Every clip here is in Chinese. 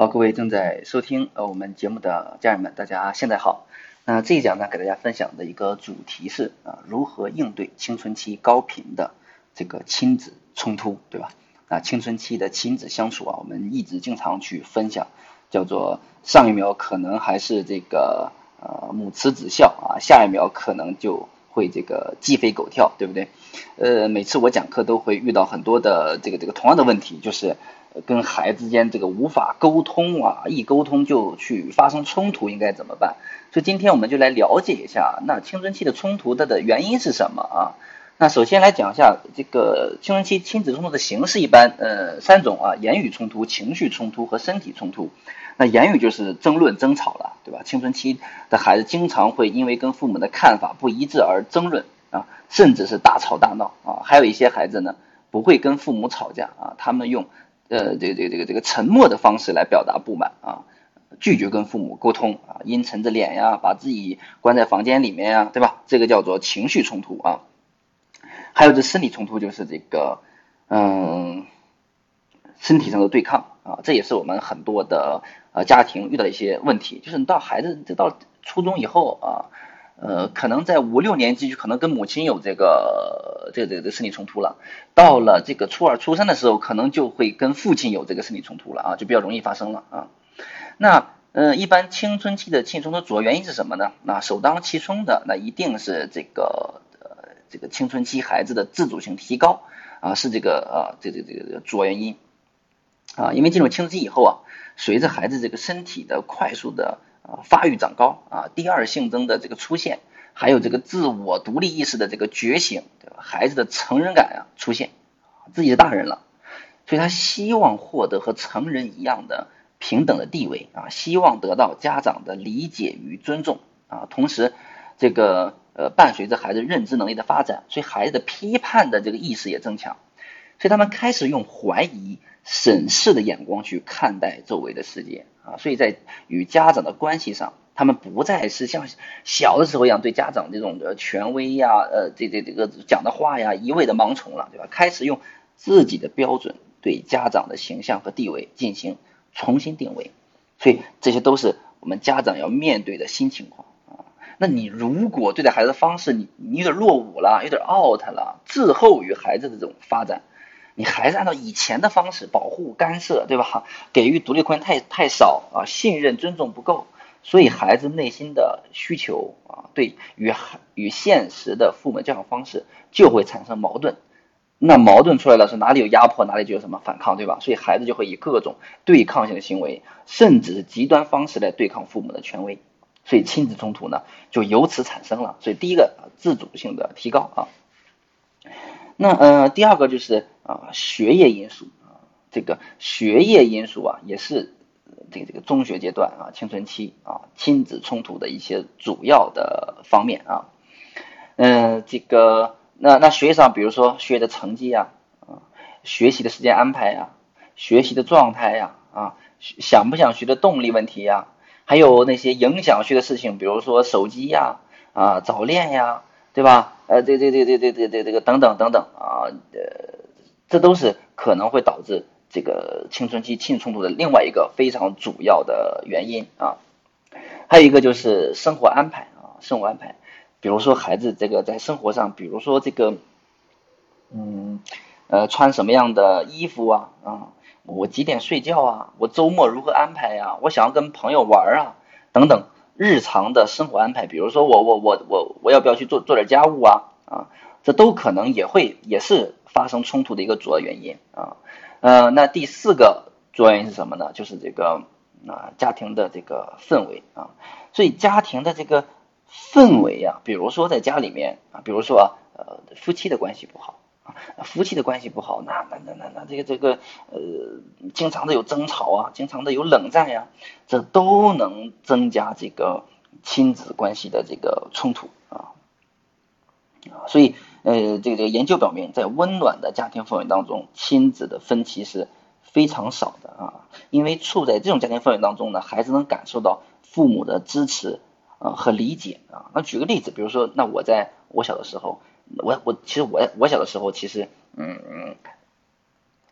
好，各位正在收听呃我们节目的家人们，大家现在好。那这一讲呢，给大家分享的一个主题是啊，如何应对青春期高频的这个亲子冲突，对吧？啊，青春期的亲子相处啊，我们一直经常去分享，叫做上一秒可能还是这个呃母慈子孝啊，下一秒可能就会这个鸡飞狗跳，对不对？呃，每次我讲课都会遇到很多的这个这个同样的问题，就是跟孩子之间这个无法沟通啊，一沟通就去发生冲突，应该怎么办？所以今天我们就来了解一下，那青春期的冲突它的原因是什么啊？那首先来讲一下这个青春期亲子冲突的形式，一般呃三种啊，言语冲突、情绪冲突和身体冲突。那言语就是争论、争吵了，对吧？青春期的孩子经常会因为跟父母的看法不一致而争论啊，甚至是大吵大闹啊。还有一些孩子呢，不会跟父母吵架啊，他们用呃这个这个这个这个沉默的方式来表达不满啊。拒绝跟父母沟通啊，阴沉着脸呀，把自己关在房间里面呀，对吧？这个叫做情绪冲突啊。还有这生理冲突，就是这个嗯，身体上的对抗啊，这也是我们很多的呃家庭遇到一些问题。就是你到孩子这到初中以后啊，呃，可能在五六年级就可能跟母亲有这个这个这个生理冲突了。到了这个初二、初三的时候，可能就会跟父亲有这个生理冲突了啊，就比较容易发生了啊。那嗯，一般青春期的青春的主要原因是什么呢？那首当其冲的，那一定是这个呃这个青春期孩子的自主性提高啊，是这个啊这这个这个主要原因啊。因为进入青春期以后啊，随着孩子这个身体的快速的啊发育长高啊，第二性征的这个出现，还有这个自我独立意识的这个觉醒，对吧？孩子的成人感啊出现，自己是大人了，所以他希望获得和成人一样的。平等的地位啊，希望得到家长的理解与尊重啊，同时这个呃伴随着孩子认知能力的发展，所以孩子的批判的这个意识也增强，所以他们开始用怀疑、审视的眼光去看待周围的世界啊，所以在与家长的关系上，他们不再是像小的时候一样对家长这种的权威呀、呃这这这个讲的话呀一味的盲从了，对吧？开始用自己的标准对家长的形象和地位进行。重新定位，所以这些都是我们家长要面对的新情况啊。那你如果对待孩子的方式，你你有点落伍了，有点 out 了，滞后于孩子的这种发展，你还是按照以前的方式保护干涉，对吧？给予独立空间太太少啊，信任尊重不够，所以孩子内心的需求啊，对与与现实的父母教养方式就会产生矛盾。那矛盾出来了，是哪里有压迫，哪里就有什么反抗，对吧？所以孩子就会以各种对抗性的行为，甚至是极端方式来对抗父母的权威，所以亲子冲突呢就由此产生了。所以第一个自主性的提高啊，那呃第二个就是啊学业因素啊，这个学业因素啊也是这个这个中学阶段啊青春期啊亲子冲突的一些主要的方面啊，嗯这个。那那学业上，比如说学业的成绩呀，啊，学习的时间安排呀，学习的状态呀，啊，想不想学的动力问题呀，还有那些影响学的事情，比如说手机呀，啊，早恋呀，对吧？呃，这这这这这这这这个等等等等啊，呃，这都是可能会导致这个青春期亲子冲突的另外一个非常主要的原因啊。还有一个就是生活安排啊，生活安排。比如说孩子这个在生活上，比如说这个，嗯，呃，穿什么样的衣服啊？啊，我几点睡觉啊？我周末如何安排呀？我想要跟朋友玩啊，等等，日常的生活安排。比如说我我我我我要不要去做做点家务啊？啊，这都可能也会也是发生冲突的一个主要原因啊。呃，那第四个主要原因是什么呢？就是这个啊家庭的这个氛围啊，所以家庭的这个。氛围啊，比如说在家里面啊，比如说呃夫妻的关系不好啊，夫妻的关系不好，那那那那那这个这个呃经常的有争吵啊，经常的有冷战呀，这都能增加这个亲子关系的这个冲突啊啊，所以呃这个这个研究表明，在温暖的家庭氛围当中，亲子的分歧是非常少的啊，因为处在这种家庭氛围当中呢，孩子能感受到父母的支持。啊，和理解啊，那举个例子，比如说，那我在我小的时候，我我其实我我小的时候，其实嗯嗯，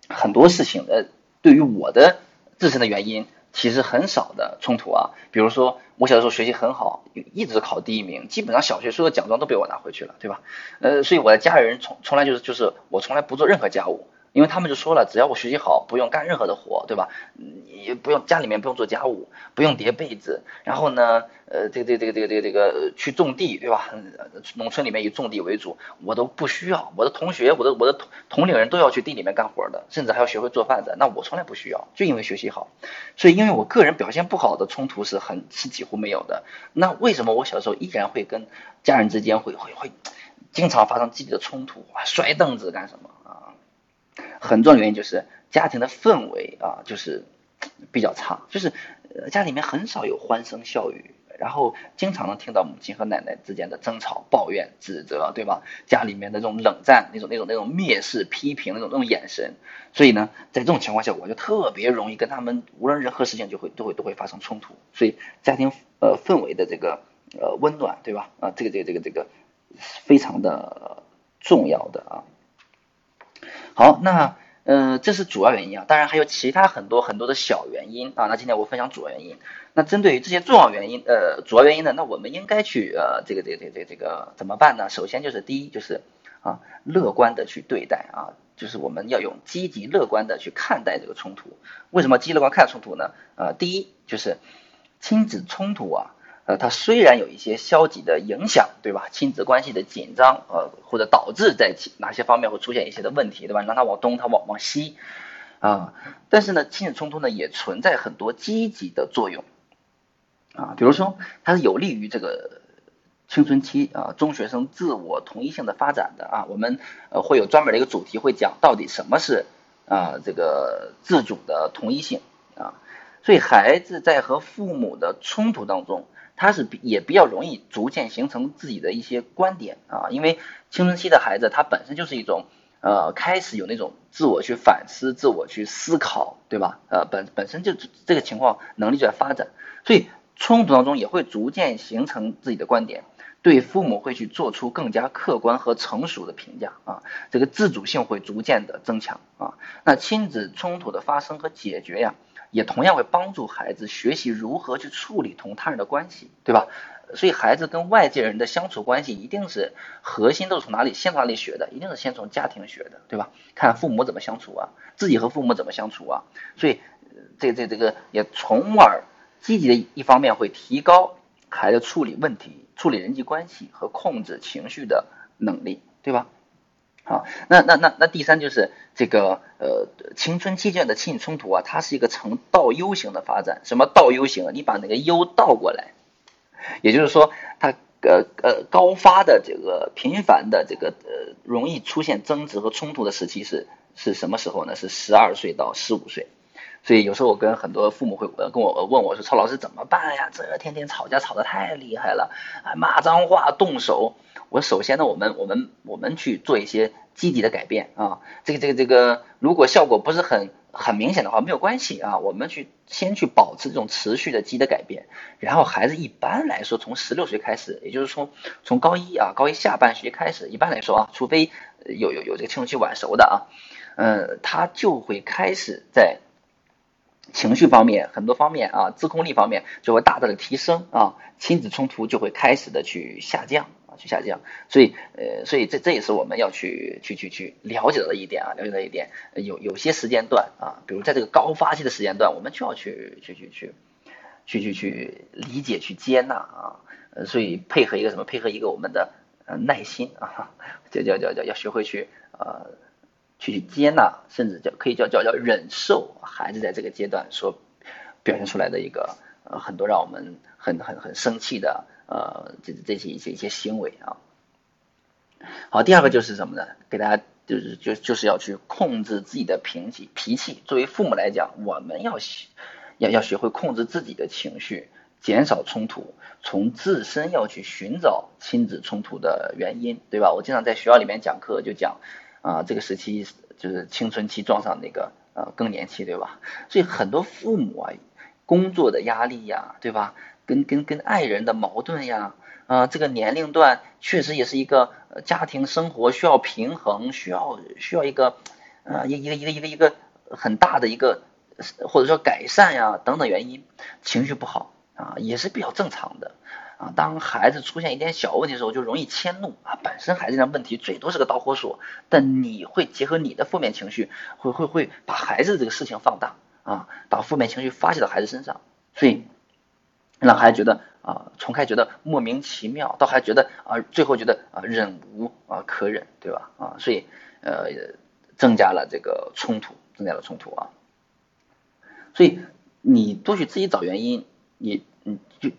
很多事情呃，对于我的自身的原因，其实很少的冲突啊。比如说我小的时候学习很好，一直考第一名，基本上小学所有奖状都被我拿回去了，对吧？呃，所以我的家人从从来就是就是我从来不做任何家务。因为他们就说了，只要我学习好，不用干任何的活，对吧？也不用家里面不用做家务，不用叠被子，然后呢，呃，这个这个这个这个这个这个去种地，对吧？农村里面以种地为主，我都不需要。我的同学，我的我的同同龄人都要去地里面干活的，甚至还要学会做饭的。那我从来不需要，就因为学习好。所以，因为我个人表现不好的冲突是很是几乎没有的。那为什么我小时候依然会跟家人之间会会会经常发生激烈的冲突啊？摔凳子干什么啊？很重要的原因就是家庭的氛围啊，就是比较差，就是家里面很少有欢声笑语，然后经常能听到母亲和奶奶之间的争吵、抱怨、指责，对吧？家里面的这种冷战、那种、那种、那种蔑视、批评那种、那种眼神，所以呢，在这种情况下，我就特别容易跟他们无论任何事情就会都会都会发生冲突，所以家庭呃氛围的这个呃温暖，对吧？啊，这个这个这个这个非常的重要的啊。好，那呃，这是主要原因啊，当然还有其他很多很多的小原因啊。那今天我分享主要原因。那针对于这些重要原因，呃，主要原因呢，那我们应该去呃，这个这个这个这个这个怎么办呢？首先就是第一就是啊，乐观的去对待啊，就是我们要用积极乐观的去看待这个冲突。为什么积极乐观看冲突呢？呃，第一就是亲子冲突啊。呃，它虽然有一些消极的影响，对吧？亲子关系的紧张，呃，或者导致在哪些方面会出现一些的问题，对吧？让它往东，它往往西，啊，但是呢，亲子冲突呢也存在很多积极的作用，啊，比如说它是有利于这个青春期啊中学生自我同一性的发展的啊，我们呃会有专门的一个主题会讲到底什么是啊这个自主的同一性啊，所以孩子在和父母的冲突当中。他是比也比较容易逐渐形成自己的一些观点啊，因为青春期的孩子他本身就是一种呃开始有那种自我去反思、自我去思考，对吧？呃本本身就这个情况能力就在发展，所以冲突当中也会逐渐形成自己的观点，对父母会去做出更加客观和成熟的评价啊，这个自主性会逐渐的增强啊。那亲子冲突的发生和解决呀。也同样会帮助孩子学习如何去处理同他人的关系，对吧？所以孩子跟外界人的相处关系一定是核心都是从哪里先从哪里学的，一定是先从家庭学的，对吧？看父母怎么相处啊，自己和父母怎么相处啊，所以这这这个也从而积极的一方面会提高孩子处理问题、处理人际关系和控制情绪的能力，对吧？好，那那那那第三就是这个呃青春期间的亲子冲突啊，它是一个呈倒 U 型的发展。什么倒 U 型啊？你把那个 U 倒过来，也就是说，它呃呃高发的这个频繁的这个呃容易出现争执和冲突的时期是是什么时候呢？是十二岁到十五岁。所以有时候我跟很多父母会跟我问我说：“曹老师怎么办呀？这天天吵架吵得太厉害了，啊骂脏话动手。”我首先呢，我们我们我们去做一些积极的改变啊，这个这个这个，如果效果不是很很明显的话，没有关系啊，我们去先去保持这种持续的积极的改变，然后孩子一般来说从十六岁开始，也就是从从高一啊高一下半学期开始，一般来说啊，除非有有有这个青春期晚熟的啊，嗯，他就会开始在情绪方面很多方面啊自控力方面就会大大的提升啊，亲子冲突就会开始的去下降啊。去下降，所以呃，所以这这也是我们要去去去去了解到的一点啊，了解到一点，有有些时间段啊，比如在这个高发期的时间段，我们就要去去去去去去去理解去接纳啊，所以配合一个什么？配合一个我们的呃耐心啊，叫叫叫叫要学会去呃去去接纳，甚至叫可以叫叫叫忍受孩子在这个阶段所表现出来的一个呃很多让我们很很很生气的。呃，这这些一些一些行为啊，好，第二个就是什么呢？给大家就是就就是要去控制自己的脾气脾气。作为父母来讲，我们要学要要学会控制自己的情绪，减少冲突，从自身要去寻找亲子冲突的原因，对吧？我经常在学校里面讲课就讲啊，这个时期就是青春期撞上那个呃更年期，对吧？所以很多父母啊，工作的压力呀，对吧？跟跟跟爱人的矛盾呀，啊，这个年龄段确实也是一个家庭生活需要平衡，需要需要一个，呃，一一个一个一个一个很大的一个或者说改善呀等等原因，情绪不好啊，也是比较正常的啊。当孩子出现一点小问题的时候，就容易迁怒啊。本身孩子的问题最多是个导火索，但你会结合你的负面情绪，会会会把孩子这个事情放大啊，把负面情绪发泄到孩子身上，所以让孩子觉得啊，从开觉得莫名其妙，到还觉得啊，最后觉得啊忍无啊可忍，对吧？啊，所以呃增加了这个冲突，增加了冲突啊。所以你多去自己找原因，你你就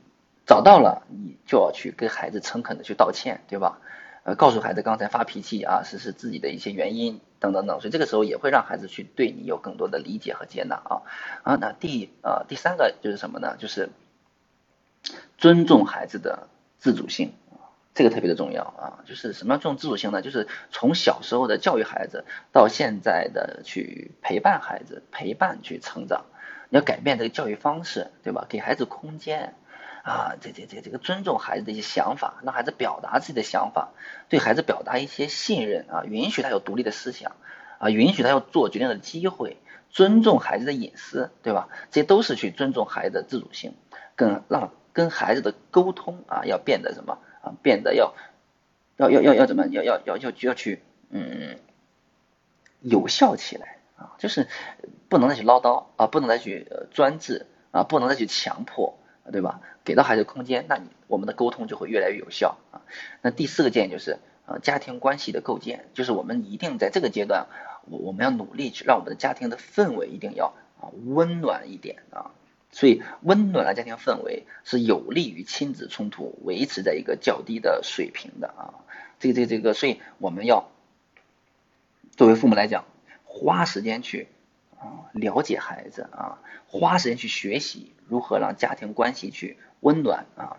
找到了，你就要去跟孩子诚恳的去道歉，对吧？呃，告诉孩子刚才发脾气啊，是是自己的一些原因等等等，所以这个时候也会让孩子去对你有更多的理解和接纳啊啊。那第呃第三个就是什么呢？就是尊重孩子的自主性这个特别的重要啊。就是什么样这种自主性呢？就是从小时候的教育孩子到现在的去陪伴孩子，陪伴去成长。你要改变这个教育方式，对吧？给孩子空间啊，这这这这个尊重孩子的一些想法，让孩子表达自己的想法，对孩子表达一些信任啊，允许他有独立的思想啊，允许他有做决定的机会，尊重孩子的隐私，对吧？这些都是去尊重孩子的自主性，跟让跟孩子的沟通啊，要变得什么啊？变得要要要要要怎么？要要要要要去嗯有效起来。啊，就是不能再去唠叨啊，不能再去专制啊，不能再去强迫，对吧？给到孩子空间，那你我们的沟通就会越来越有效啊。那第四个建议就是呃家庭关系的构建，就是我们一定在这个阶段，我我们要努力去让我们的家庭的氛围一定要啊温暖一点啊。所以温暖的家庭氛围是有利于亲子冲突维持在一个较低的水平的啊。这个这个这个，所以我们要作为父母来讲。花时间去啊了解孩子啊，花时间去学习如何让家庭关系去温暖啊，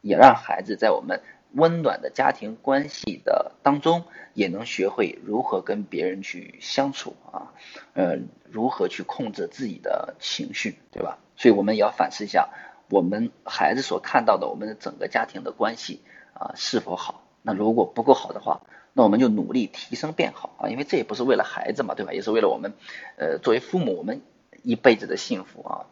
也让孩子在我们温暖的家庭关系的当中，也能学会如何跟别人去相处啊，呃，如何去控制自己的情绪，对吧？所以我们也要反思一下，我们孩子所看到的我们的整个家庭的关系啊是否好？那如果不够好的话。那我们就努力提升变好啊，因为这也不是为了孩子嘛，对吧？也是为了我们，呃，作为父母我们一辈子的幸福啊。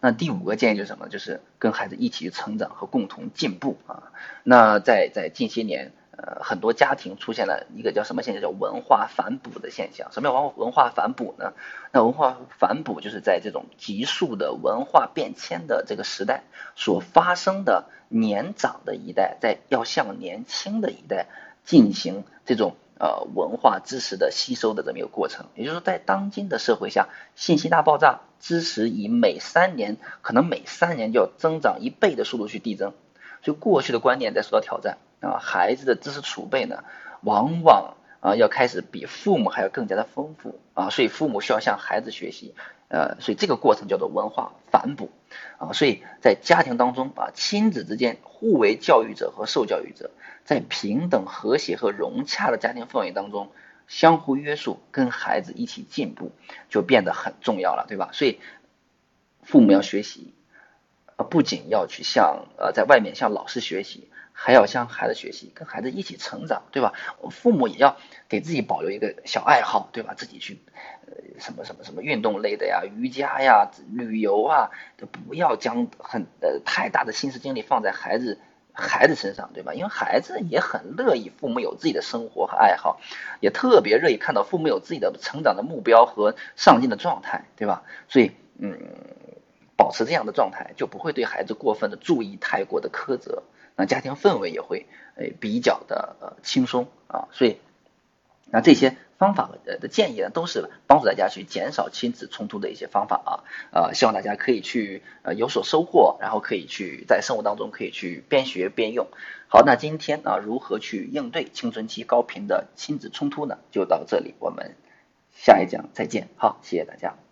那第五个建议就是什么？就是跟孩子一起成长和共同进步啊。那在在近些年，呃，很多家庭出现了一个叫什么现象？叫文化反哺的现象。什么叫文文化反哺呢？那文化反哺就是在这种急速的文化变迁的这个时代所发生的。年长的一代在要向年轻的一代进行这种呃文化知识的吸收的这么一个过程，也就是说，在当今的社会下，信息大爆炸，知识以每三年可能每三年就要增长一倍的速度去递增，所以过去的观念在受到挑战啊，孩子的知识储备呢，往往啊要开始比父母还要更加的丰富。啊，所以父母需要向孩子学习。呃，所以这个过程叫做文化反哺啊，所以在家庭当中啊，亲子之间互为教育者和受教育者，在平等、和谐和融洽的家庭氛围当中，相互约束，跟孩子一起进步，就变得很重要了，对吧？所以父母要学习，呃，不仅要去向呃在外面向老师学习。还要向孩子学习，跟孩子一起成长，对吧？父母也要给自己保留一个小爱好，对吧？自己去什么什么什么运动类的呀，瑜伽呀，旅游啊，都不要将很呃太大的心思精力放在孩子孩子身上，对吧？因为孩子也很乐意父母有自己的生活和爱好，也特别乐意看到父母有自己的成长的目标和上进的状态，对吧？所以嗯，保持这样的状态，就不会对孩子过分的注意，太过的苛责。那家庭氛围也会诶比较的呃轻松啊，所以那这些方法呃的建议呢，都是帮助大家去减少亲子冲突的一些方法啊，呃希望大家可以去呃有所收获，然后可以去在生活当中可以去边学边用。好，那今天啊如何去应对青春期高频的亲子冲突呢？就到这里，我们下一讲再见。好，谢谢大家。